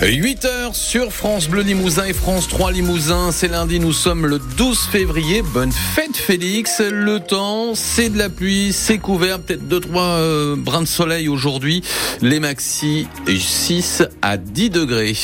8h sur France Bleu Limousin et France 3 Limousin. C'est lundi, nous sommes le 12 février. Bonne fête Félix. Le temps, c'est de la pluie, c'est couvert, peut-être 2-3 euh, brins de soleil aujourd'hui. Les maxi 6 à 10 degrés.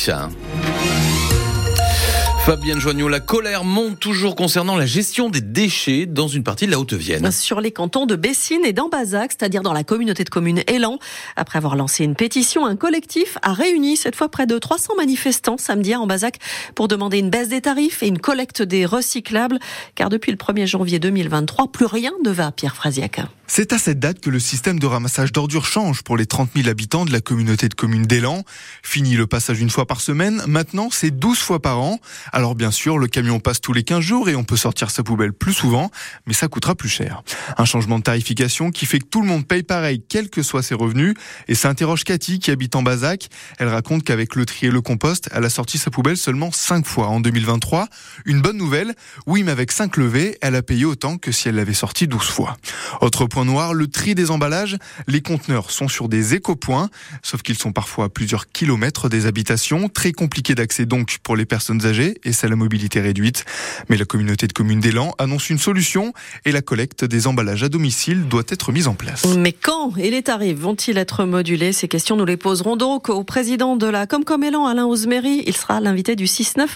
Fabienne Joignot, la colère monte toujours concernant la gestion des déchets dans une partie de la Haute-Vienne. Sur les cantons de Bessines et d'Ambazac, c'est-à-dire dans la communauté de communes Élan. Après avoir lancé une pétition, un collectif a réuni cette fois près de 300 manifestants samedi à Ambazac pour demander une baisse des tarifs et une collecte des recyclables. Car depuis le 1er janvier 2023, plus rien ne va Pierre Frasiac. C'est à cette date que le système de ramassage d'ordures change pour les 30 000 habitants de la communauté de communes d'Élan. Fini le passage une fois par semaine, maintenant c'est 12 fois par an. Alors bien sûr, le camion passe tous les 15 jours et on peut sortir sa poubelle plus souvent, mais ça coûtera plus cher. Un changement de tarification qui fait que tout le monde paye pareil, quels que soient ses revenus. Et ça interroge Cathy qui habite en Bazac. Elle raconte qu'avec le tri et le compost, elle a sorti sa poubelle seulement 5 fois en 2023. Une bonne nouvelle, oui mais avec 5 levées, elle a payé autant que si elle l'avait sorti 12 fois. Autre point noir, le tri des emballages. Les conteneurs sont sur des éco-points, sauf qu'ils sont parfois à plusieurs kilomètres des habitations. Très compliqué d'accès donc pour les personnes âgées et c'est la mobilité réduite. Mais la communauté de communes d'Élan annonce une solution et la collecte des emballages à domicile doit être mise en place. Mais quand et les tarifs vont-ils être modulés? Ces questions, nous les poserons donc au président de la Comcom Élan, Alain Osmery. Il sera l'invité du 6-9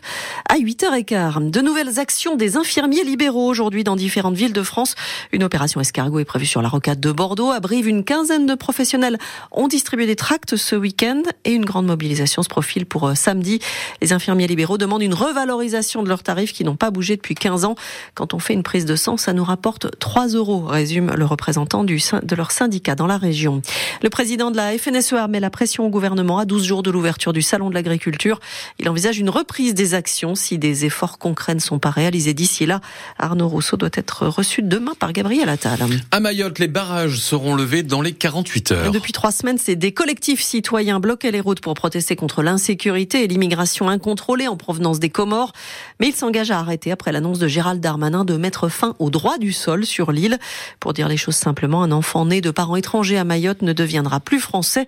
à 8h15. De nouvelles actions des infirmiers libéraux aujourd'hui dans différentes villes de France. Une opération escargot est prévue sur la rocade de Bordeaux. À Brive, une quinzaine de professionnels ont distribué des tracts ce week-end et une grande mobilisation se profile pour euh, samedi. Les infirmiers libéraux demandent une revalorisation de leurs tarifs qui n'ont pas bougé depuis 15 ans. Quand on fait une prise de sang, ça nous rapporte 3 euros, résume le représentant de leur syndicat dans la région. Le président de la FNSEA met la pression au gouvernement à 12 jours de l'ouverture du salon de l'agriculture. Il envisage une reprise des actions si des efforts concrets ne sont pas réalisés d'ici là. Arnaud Rousseau doit être reçu demain par Gabriel Attal. Mayotte, les barrages seront levés dans les 48 heures. Depuis trois semaines, c'est des collectifs citoyens bloquaient les routes pour protester contre l'insécurité et l'immigration incontrôlée en provenance des Comores. Mais ils s'engagent à arrêter après l'annonce de Gérald Darmanin de mettre fin au droit du sol sur l'île. Pour dire les choses simplement, un enfant né de parents étrangers à Mayotte ne deviendra plus français.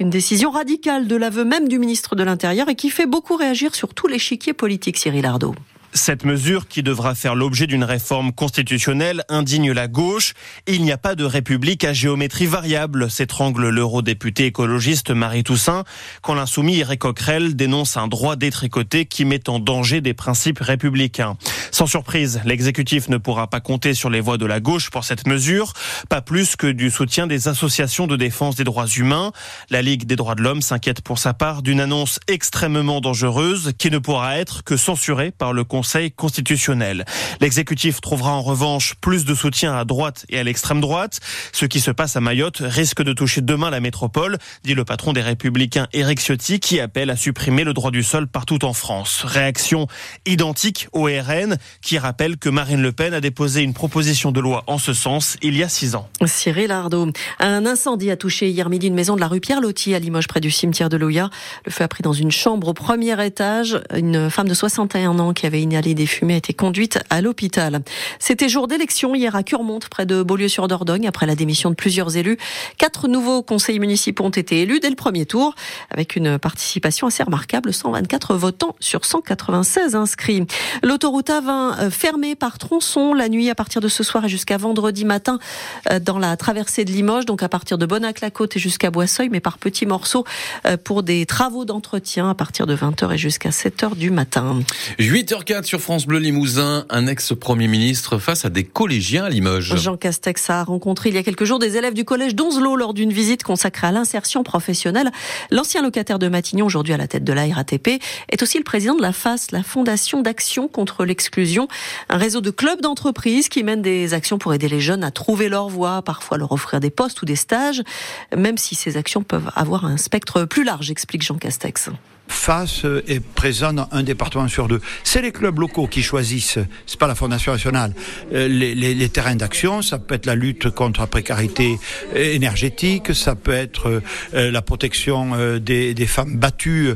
Une décision radicale de l'aveu même du ministre de l'Intérieur et qui fait beaucoup réagir sur tout l'échiquier politique, Cyril Ardo. Cette mesure, qui devra faire l'objet d'une réforme constitutionnelle, indigne la gauche. Il n'y a pas de république à géométrie variable, s'étrangle l'eurodéputé écologiste Marie Toussaint, quand l'insoumis Eric Coquerel dénonce un droit détricoté qui met en danger des principes républicains. Sans surprise, l'exécutif ne pourra pas compter sur les voix de la gauche pour cette mesure, pas plus que du soutien des associations de défense des droits humains. La Ligue des droits de l'homme s'inquiète pour sa part d'une annonce extrêmement dangereuse qui ne pourra être que censurée par le Conseil constitutionnel. L'exécutif trouvera en revanche plus de soutien à droite et à l'extrême droite. Ce qui se passe à Mayotte risque de toucher demain la métropole, dit le patron des Républicains Éric Ciotti, qui appelle à supprimer le droit du sol partout en France. Réaction identique au RN, qui rappelle que Marine Le Pen a déposé une proposition de loi en ce sens il y a six ans. Cyril Ardo. Un incendie a touché hier midi une maison de la rue Pierre-Loti à Limoges, près du cimetière de Louya. Le feu a pris dans une chambre au premier étage. Une femme de 61 ans qui avait inhalé des fumées a été conduite à l'hôpital. C'était jour d'élection hier à Curmonte, près de Beaulieu-sur-Dordogne, après la démission de plusieurs élus. Quatre nouveaux conseils municipaux ont été élus dès le premier tour, avec une participation assez remarquable, 124 votants sur 196 inscrits. L'autoroute A20 fermée par tronçon la nuit à partir de ce soir et jusqu'à vendredi matin dans la traversée de Limoges, donc à partir de Bonac-la-Côte et jusqu'à Boisseuil, mais par petits morceaux pour des travaux d'entretien à partir de 20h et jusqu'à 7h du matin. 8h04 sur France Bleu Limousin, un ex-premier ministre face à des collégiens à Limoges. Jean Castex a rencontré il y a quelques jours des élèves du collège d'Onzelot lors d'une visite consacrée à l'insertion professionnelle. L'ancien locataire de Matignon, aujourd'hui à la tête de la RATP, est aussi le président de la FAS, la Fondation d'action contre l'exclusion, un réseau de clubs d'entreprises qui mènent des actions pour aider les jeunes à trouver leur voie, parfois leur offrir des postes ou des stages, même si ces actions peuvent avoir un spectre plus large, explique Jean Castex. FAS est présent dans un département sur deux. C'est les clubs clubs locaux qui choisissent, c'est pas la Fondation nationale, euh, les, terrains d'action. Ça peut être la lutte contre la précarité énergétique, ça peut être euh, la protection euh, des, femmes battues.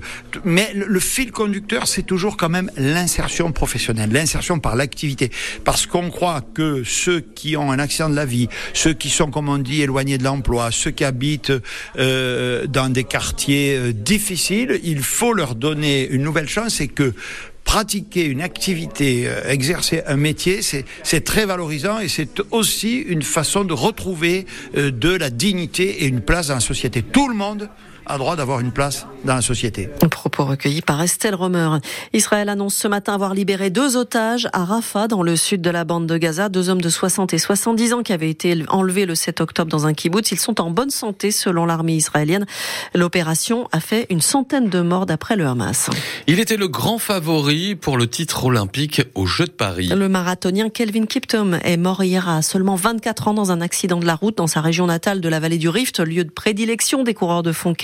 Mais le, fil conducteur, c'est toujours quand même l'insertion professionnelle, l'insertion par l'activité. Parce qu'on croit que ceux qui ont un accident de la vie, ceux qui sont, comme on dit, éloignés de l'emploi, ceux qui habitent euh, dans des quartiers euh, difficiles, il faut leur donner une nouvelle chance et que pratiquer une activité, euh, exercer un métier, c'est très valorisant et c'est aussi une façon de retrouver euh, de la dignité et une place dans la société. Tout le monde a droit d'avoir une place dans la société. Propos recueillis par Estelle Romer. Israël annonce ce matin avoir libéré deux otages à Rafah, dans le sud de la bande de Gaza, deux hommes de 60 et 70 ans qui avaient été enlevés le 7 octobre dans un kibbutz. Ils sont en bonne santé selon l'armée israélienne. L'opération a fait une centaine de morts d'après le Hamas. Il était le grand favori pour le titre olympique aux Jeux de Paris. Le marathonien Kelvin Kiptum est mort hier à seulement 24 ans dans un accident de la route dans sa région natale de la vallée du Rift, lieu de prédilection des coureurs de fond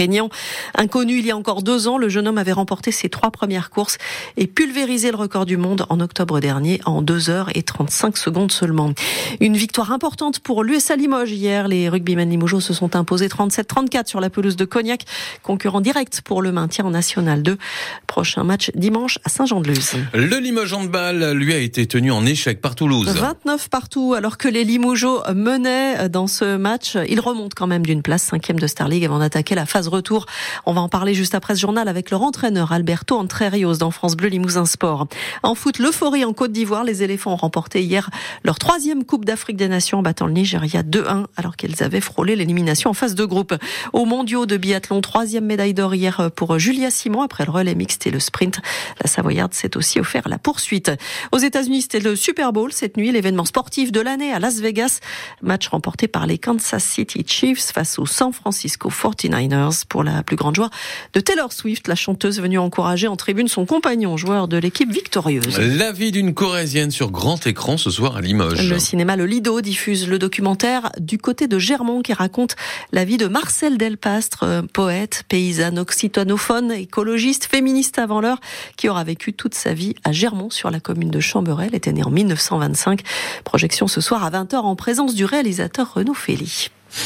Inconnu il y a encore deux ans, le jeune homme avait remporté ses trois premières courses et pulvérisé le record du monde en octobre dernier en 2 heures et 35 secondes seulement. Une victoire importante pour l'USA Limoges hier. Les rugbymen Limoges se sont imposés 37-34 sur la pelouse de Cognac, concurrent direct pour le maintien en National 2. Prochain match dimanche à Saint-Jean-de-Luz. Le Limoges handball lui a été tenu en échec par Toulouse. 29 partout, alors que les Limougeaux menaient dans ce match. Ils remontent quand même d'une place, cinquième de Star League, avant d'attaquer la phase retour. On va en parler juste après ce journal avec leur entraîneur Alberto Entrerios dans France Bleu Limousin Sport. En foot, l'euphorie en Côte d'Ivoire. Les éléphants ont remporté hier leur troisième Coupe d'Afrique des Nations en battant le Nigeria 2-1 alors qu'ils avaient frôlé l'élimination en phase de groupe. Au mondiaux de biathlon, troisième médaille d'or hier pour Julia Simon après le relais mixte et le sprint. La Savoyarde s'est aussi offert la poursuite. Aux États-Unis, c'était le Super Bowl cette nuit, l'événement sportif de l'année à Las Vegas. Match remporté par les Kansas City Chiefs face aux San Francisco 49ers pour la plus grande joie de Taylor Swift, la chanteuse venue encourager en tribune son compagnon, joueur de l'équipe victorieuse. La vie d'une Corésienne sur grand écran ce soir à Limoges. Le cinéma Le Lido diffuse le documentaire Du côté de Germont qui raconte la vie de Marcel Delpastre, euh, poète, paysanne occitanophone, écologiste, féministe avant l'heure, qui aura vécu toute sa vie à Germont sur la commune de Chamberel, était né en 1925. Projection ce soir à 20h en présence du réalisateur Renaud Félix.